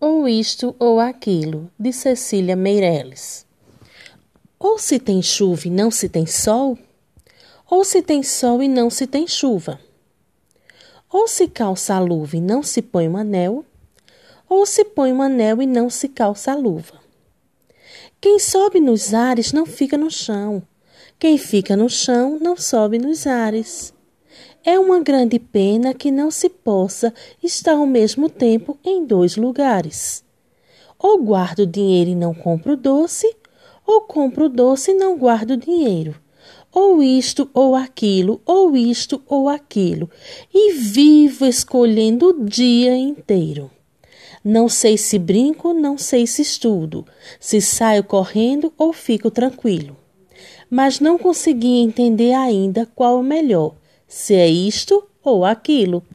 ou isto ou aquilo, de Cecília Meireles. Ou se tem chuva e não se tem sol, ou se tem sol e não se tem chuva. Ou se calça a luva e não se põe um anel, ou se põe um anel e não se calça a luva. Quem sobe nos ares não fica no chão, quem fica no chão não sobe nos ares. É uma grande pena que não se possa estar ao mesmo tempo em dois lugares. Ou guardo dinheiro e não compro doce, ou compro doce e não guardo dinheiro. Ou isto ou aquilo, ou isto ou aquilo, e vivo escolhendo o dia inteiro. Não sei se brinco, não sei se estudo, se saio correndo ou fico tranquilo. Mas não consegui entender ainda qual o melhor se é isto ou aquilo.